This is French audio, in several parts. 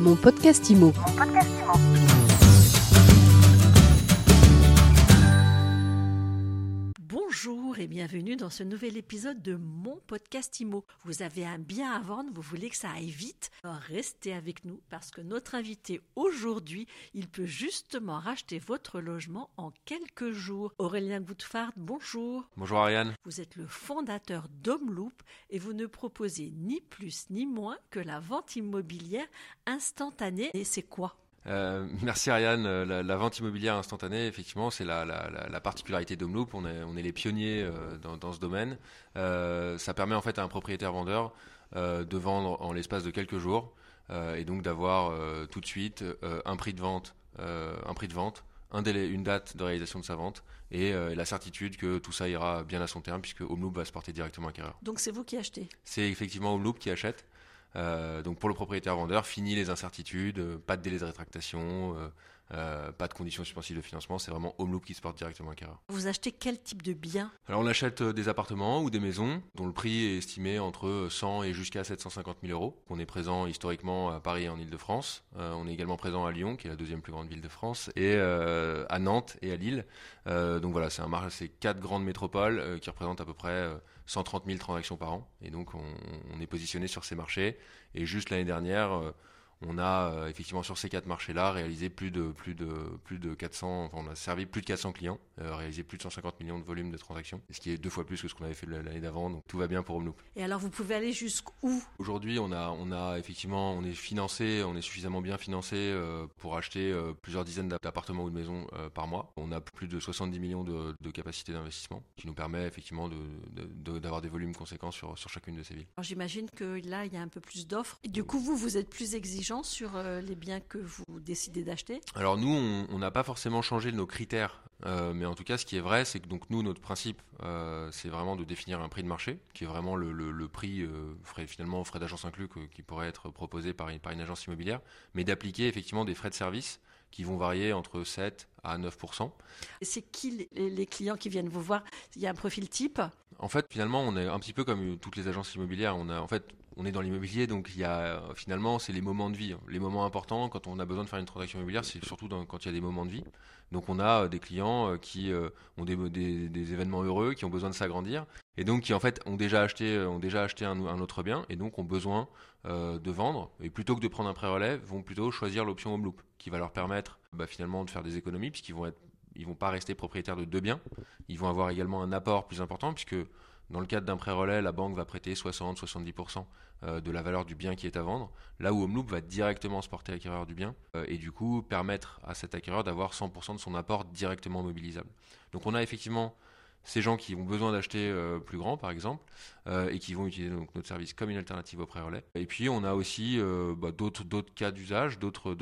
Mon podcast IMO. Bonjour et bienvenue dans ce nouvel épisode de mon podcast IMO. Vous avez un bien à vendre, vous voulez que ça aille vite Alors restez avec nous parce que notre invité aujourd'hui, il peut justement racheter votre logement en quelques jours. Aurélien Goutfard, bonjour. Bonjour Ariane. Vous êtes le fondateur d'Homeloop et vous ne proposez ni plus ni moins que la vente immobilière instantanée. Et c'est quoi? Euh, merci Ariane. Euh, La, la vente immobilière instantanée, effectivement, c'est la, la- la- la particularité d'Homeloop. On est, on est les pionniers euh, dans, dans ce domaine. Euh, ça permet en fait à un propriétaire vendeur euh, de vendre en l'espace de quelques jours et donc d'avoir tout de suite un prix de vente, un prix de vente, un délai, une date de réalisation de sa vente et la certitude que tout ça ira bien à son terme puisque Homeloop va se porter directement acquéreur. Donc c'est vous qui achetez? C'est effectivement Homeloop qui achète. Euh, donc pour le propriétaire vendeur, fini les incertitudes, euh, pas de délai de rétractation, euh, euh, pas de conditions suspensives de financement, c'est vraiment Homeloop qui se porte directement acquéreur. Vous achetez quel type de bien? Alors on achète euh, des appartements ou des maisons dont le prix est estimé entre 100 et jusqu'à 750 000 euros. On est présent historiquement à Paris et en Ile-de-France. Euh, on est également présent à Lyon, qui est la deuxième plus grande ville de France, et euh, à Nantes et à Lille. Euh, donc voilà, c'est un mar- c'est quatre grandes métropoles euh, qui représentent à peu près euh, 130 000 transactions par an. Et donc on, on est positionné sur ces marchés. Et juste l'année dernière, euh, on a euh, effectivement sur ces quatre marchés-là réalisé plus de plus de plus de 400, enfin, on a servi plus de 400 clients, euh, réalisé plus de 150 millions de volumes de transactions, ce qui est deux fois plus que ce qu'on avait fait l'année d'avant. Donc tout va bien pour Homeloop. Et alors vous pouvez aller jusqu'où? Aujourd'hui, on a on a effectivement on est financé, on est suffisamment bien financé euh, pour acheter plusieurs dizaines d'app- d'appartements ou de maisons par mois. On a plus de 70 millions de, de capacité d'investissement, qui nous permet effectivement de- de- de- d'avoir des volumes conséquents sur sur chacune de ces villes. Alors j'imagine que là, il y a un peu plus d'offres. Du coup, vous, vous êtes plus exigeant sur euh, les biens que vous décidez d'acheter? Alors nous, on n'a pas forcément changé nos critères, euh, mais en tout cas, ce qui est vrai, c'est que donc nous, notre principe, euh, c'est vraiment de définir un prix de marché, qui est vraiment le, le- le prix, euh, frais, finalement, frais d'agence inclus, que- qui pourrait être proposé par une, par une agence immobilière, mais d'appliquer effectivement des frais de service qui vont varier entre 7 à 9 Et c'est qui les, clients qui viennent vous voir? Il y a un profil type? En fait, finalement, on est un petit peu comme toutes les agences immobilières. On a, en fait, on est dans l'immobilier, donc il y a euh, finalement, c'est les moments de vie, les moments importants quand on a besoin de faire une transaction immobilière, c'est surtout quand il y a des moments de vie. Donc, on a euh, des clients euh, qui ont des, des- événements heureux, qui ont besoin de s'agrandir, et donc qui en fait ont déjà acheté, ont déjà acheté un, autre bien, et donc ont besoin de vendre. Et plutôt que de prendre un prêt relais, vont plutôt choisir l'option home loop, qui va leur permettre bah, finalement de faire des économies, puisqu'ils vont vont pas rester propriétaires de deux biens. Ils vont avoir également un apport plus important, puisque dans le cadre d'un prêt relais, la banque va prêter 60-70% euh, de la valeur du bien qui est à vendre, là où Homeloop va directement se porter acquéreur du bien euh, et du coup permettre à cet acquéreur d'avoir 100% de son apport directement mobilisable. Donc on a effectivement ces gens qui ont besoin d'acheter euh, plus grand par exemple euh, et qui vont utiliser donc, notre service comme une alternative au prêt relais. Et puis on a aussi euh, bah, d'autres cas d'usage, d'autres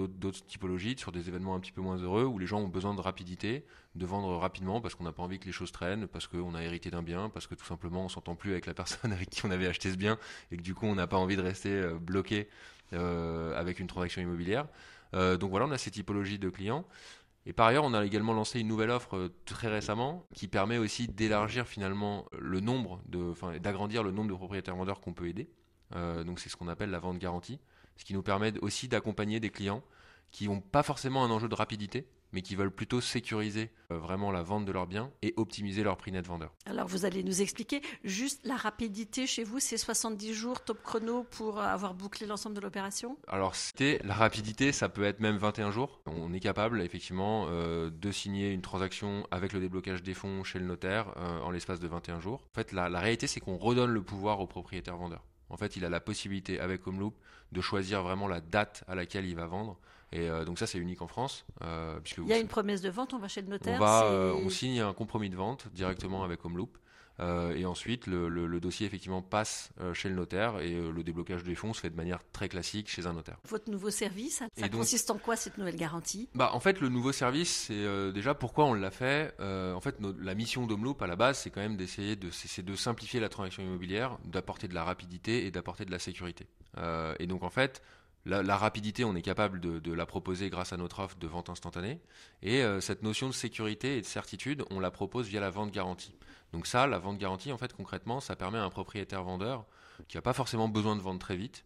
typologies sur des événements un petit peu moins heureux où les gens ont besoin de rapidité, de vendre rapidement parce qu'on n'a pas envie que les choses traînent, parce qu'on a hérité d'un bien, parce que tout simplement on s'entend plus avec la personne avec qui on avait acheté ce bien et que du coup on n'a pas envie de rester bloqué avec une transaction immobilière. Donc voilà, on a ces typologies de clients. Et par ailleurs, on a également lancé une nouvelle offre euh, très récemment qui permet aussi d'élargir finalement le nombre enfin, d'agrandir le nombre de propriétaires vendeurs qu'on peut aider. Euh, donc c'est ce qu'on appelle la vente garantie, ce qui nous permet aussi d'accompagner des clients qui n'ont pas forcément un enjeu de rapidité, mais qui veulent plutôt sécuriser euh, vraiment la vente de leurs biens et optimiser leur prix net vendeur. Alors vous allez nous expliquer juste la rapidité chez vous, c'est 70 jours top chrono pour avoir bouclé l'ensemble de l'opération? Alors, c'était la rapidité, ça peut être même 21 jours. On est capable, effectivement, euh, de signer une transaction avec le déblocage des fonds chez le notaire euh, en l'espace de 21 jours. En fait, la, la réalité, c'est qu'on redonne le pouvoir au propriétaire vendeur. En fait, il a la possibilité, avec Homeloop, de choisir vraiment la date à laquelle il va vendre. Et euh, donc ça, c'est unique en France. euh, puisque Il y a une promesse de vente, on va chez le on, notaire. va, euh, on signe un compromis de vente directement avec Homeloop. Et ensuite, le, le- le dossier effectivement passe chez le notaire et le déblocage des fonds se fait de manière très classique chez un notaire. Votre nouveau service, ça, Et ça donc- consiste en quoi cette nouvelle garantie? Bah, en fait, le nouveau service, c'est déjà pourquoi on l'a fait. En fait, nos- la mission d'Homeloop à la base, c'est quand même d'essayer de, simplifier la transaction immobilière, d'apporter de la rapidité et d'apporter de la sécurité. Et donc, en fait, la, rapidité, on est capable de, de la proposer grâce à notre offre de vente instantanée. Et euh, cette notion de sécurité et de certitude, on la propose via la vente garantie. Donc ça, la vente garantie, en fait, concrètement, ça permet à un propriétaire vendeur qui n'a pas forcément besoin de vendre très vite,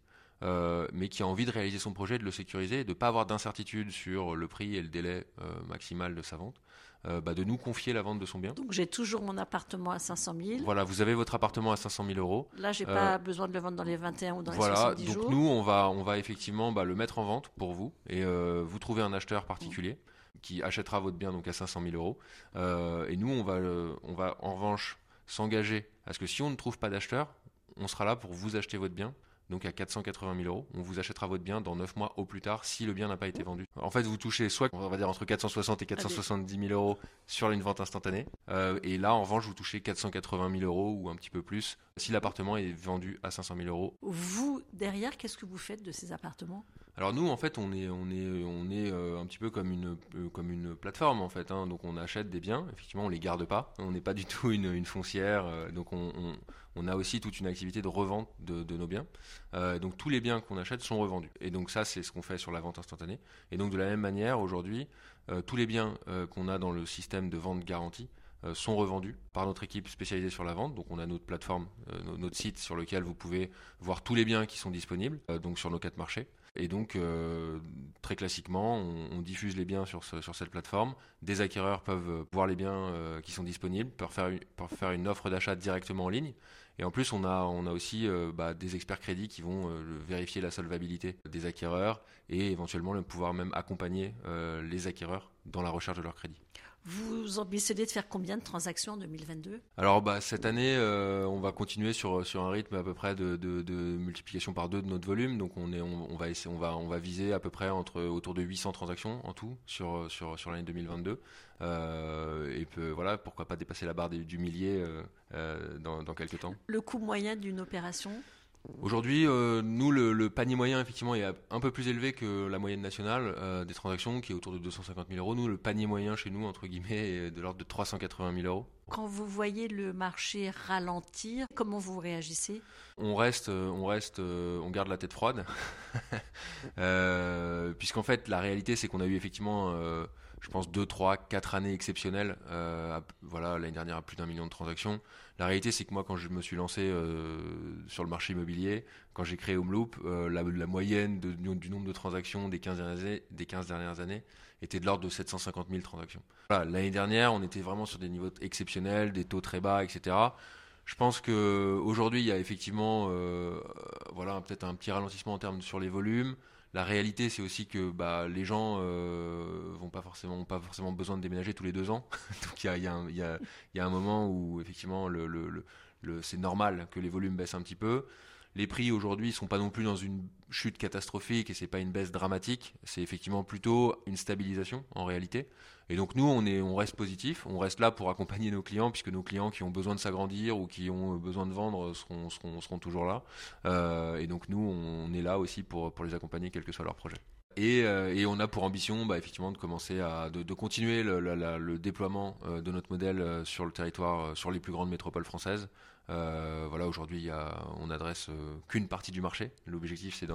mais qui a envie de réaliser son projet, de le sécuriser, de ne pas avoir d'incertitude sur le prix et le délai maximal de sa vente. Bah, de nous confier la vente de son bien. Donc j'ai toujours mon appartement à 500 000. Voilà, vous avez votre appartement à 500 000 euros. Là, j'ai n'ai pas besoin de le vendre dans les 21 ou dans les 70 jours. Voilà, donc nous, on va, on va effectivement bah, le mettre en vente pour vous et vous trouvez un acheteur particulier qui achètera votre bien donc à 500 000 euros. Euh, et nous, on va, on va en revanche s'engager à ce que si on ne trouve pas d'acheteur, on sera là pour vous acheter votre bien donc à 480 000 euros. On vous achètera votre bien dans 9 mois au plus tard si le bien n'a pas été vendu. En fait, vous touchez soit, on va dire, entre 460 et 470 000 euros sur une vente instantanée. Euh, et là, en revanche, vous touchez 480 000 euros ou un petit peu plus si l'appartement est vendu à 500 000 euros. Vous, derrière, qu'est-ce que vous faites de ces appartements? Alors nous, en fait, on est, euh, un petit peu comme une, euh, plateforme, en fait. Hein. Donc on achète des biens, effectivement, on les garde pas. On n'est pas du tout une, foncière. donc on, a aussi toute une activité de revente de, nos biens. Euh, donc tous les biens qu'on achète sont revendus. Et donc ça, c'est ce qu'on fait sur la vente instantanée. Et donc de la même manière, aujourd'hui, euh, tous les biens euh, qu'on a dans le système de vente garantie sont revendus par notre équipe spécialisée sur la vente. Donc on a notre plateforme, notre site sur lequel vous pouvez voir tous les biens qui sont disponibles, donc sur nos quatre marchés. Et donc, très classiquement, on, diffuse les biens sur, cette plateforme. Des acquéreurs peuvent voir les biens qui sont disponibles, peuvent faire une offre d'achat directement en ligne. Et en plus, on a, on a aussi euh, bah, des experts crédits qui vont euh, vérifier la solvabilité des acquéreurs et éventuellement pouvoir même accompagner euh, les acquéreurs dans la recherche de leur crédit. Vous ambitionnez de faire combien de transactions en 2022 Alors bah, cette année, on va continuer sur, sur un rythme à peu près de, de, multiplication par deux de notre volume. Donc on, est, on, va essayer, on, va, on va viser à peu près entre, autour de 800 transactions en tout sur, sur, sur l'année 2022. et voilà, pourquoi pas dépasser la barre du millier euh, dans, quelques temps. Le coût moyen d'une opération? Aujourd'hui, euh, nous, le, panier moyen, effectivement, est un peu plus élevé que la moyenne nationale euh, des transactions, qui est autour de 250 000 euros. Nous, le panier moyen chez nous, entre guillemets, est de l'ordre de 380 000 euros. Quand vous voyez le marché ralentir, comment vous réagissez? On reste, on reste, on garde la tête froide, puisqu'en fait, la réalité, c'est qu'on a eu effectivement je pense, 2, 3, 4 années exceptionnelles. Euh, voilà, l'année dernière, à plus d'un million de transactions. La réalité, c'est que moi, quand je me suis lancé euh, sur le marché immobilier, quand j'ai créé Homeloop, euh, la, moyenne du nombre de transactions des 15 dernières années, des 15 dernières années était de l'ordre de 750 000 transactions. l'année dernière, on était vraiment sur des niveaux exceptionnels, des taux très bas, etc. Je pense qu'aujourd'hui, il y a effectivement voilà, peut-être un petit ralentissement en termes sur les volumes. La réalité, c'est aussi que bah, les gens euh, vont pas forcément, pas forcément besoin de déménager tous les deux ans. Donc il y a, un moment où effectivement c'est normal que les volumes baissent un petit peu. Les prix aujourd'hui sont pas non plus dans une chute catastrophique et c'est pas une baisse dramatique. C'est effectivement plutôt une stabilisation en réalité. Et donc nous, on, est, on reste positif, on reste là pour accompagner nos clients puisque nos clients qui ont besoin de s'agrandir ou qui ont besoin de vendre seront, toujours là. Euh, et donc nous, on est là aussi pour les accompagner quel que soit leur projet. Et, euh, et, on a pour ambition bah, effectivement de commencer à de, continuer le, déploiement euh, de notre modèle sur le territoire, sur les plus grandes métropoles françaises. Euh, voilà, aujourd'hui, on n'adresse euh, qu'une partie du marché. L'objectif, c'est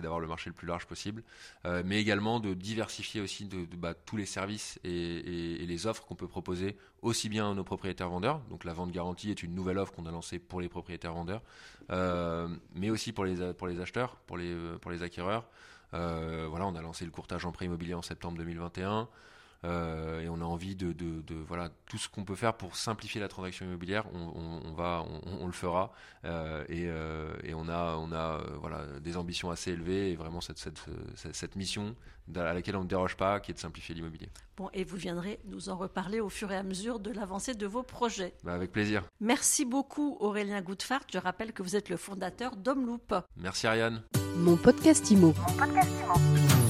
d'avoir le marché le plus large possible, euh, mais également de diversifier aussi bah, tous les services et, les offres qu'on peut proposer aussi bien à nos propriétaires vendeurs. Donc, la vente garantie est une nouvelle offre qu'on a lancée pour les propriétaires vendeurs, mais aussi pour les, acheteurs, pour les acquéreurs. Voilà, on a lancé le courtage en prêt immobilier en septembre 2021. Euh, et on a envie de, voilà tout ce qu'on peut faire pour simplifier la transaction immobilière, on, va, on, le fera euh, euh, et, on a, on a voilà des ambitions assez élevées et vraiment cette, cette, mission à laquelle on ne déroge pas, qui est de simplifier l'immobilier. Bon, et vous viendrez nous en reparler au fur et à mesure de l'avancée de vos projets. Bah, avec plaisir. Merci beaucoup Aurélien Goudfart. Je rappelle que vous êtes le fondateur d'Homeloop. Merci Ariane. Mon podcast Mon podcast Imo.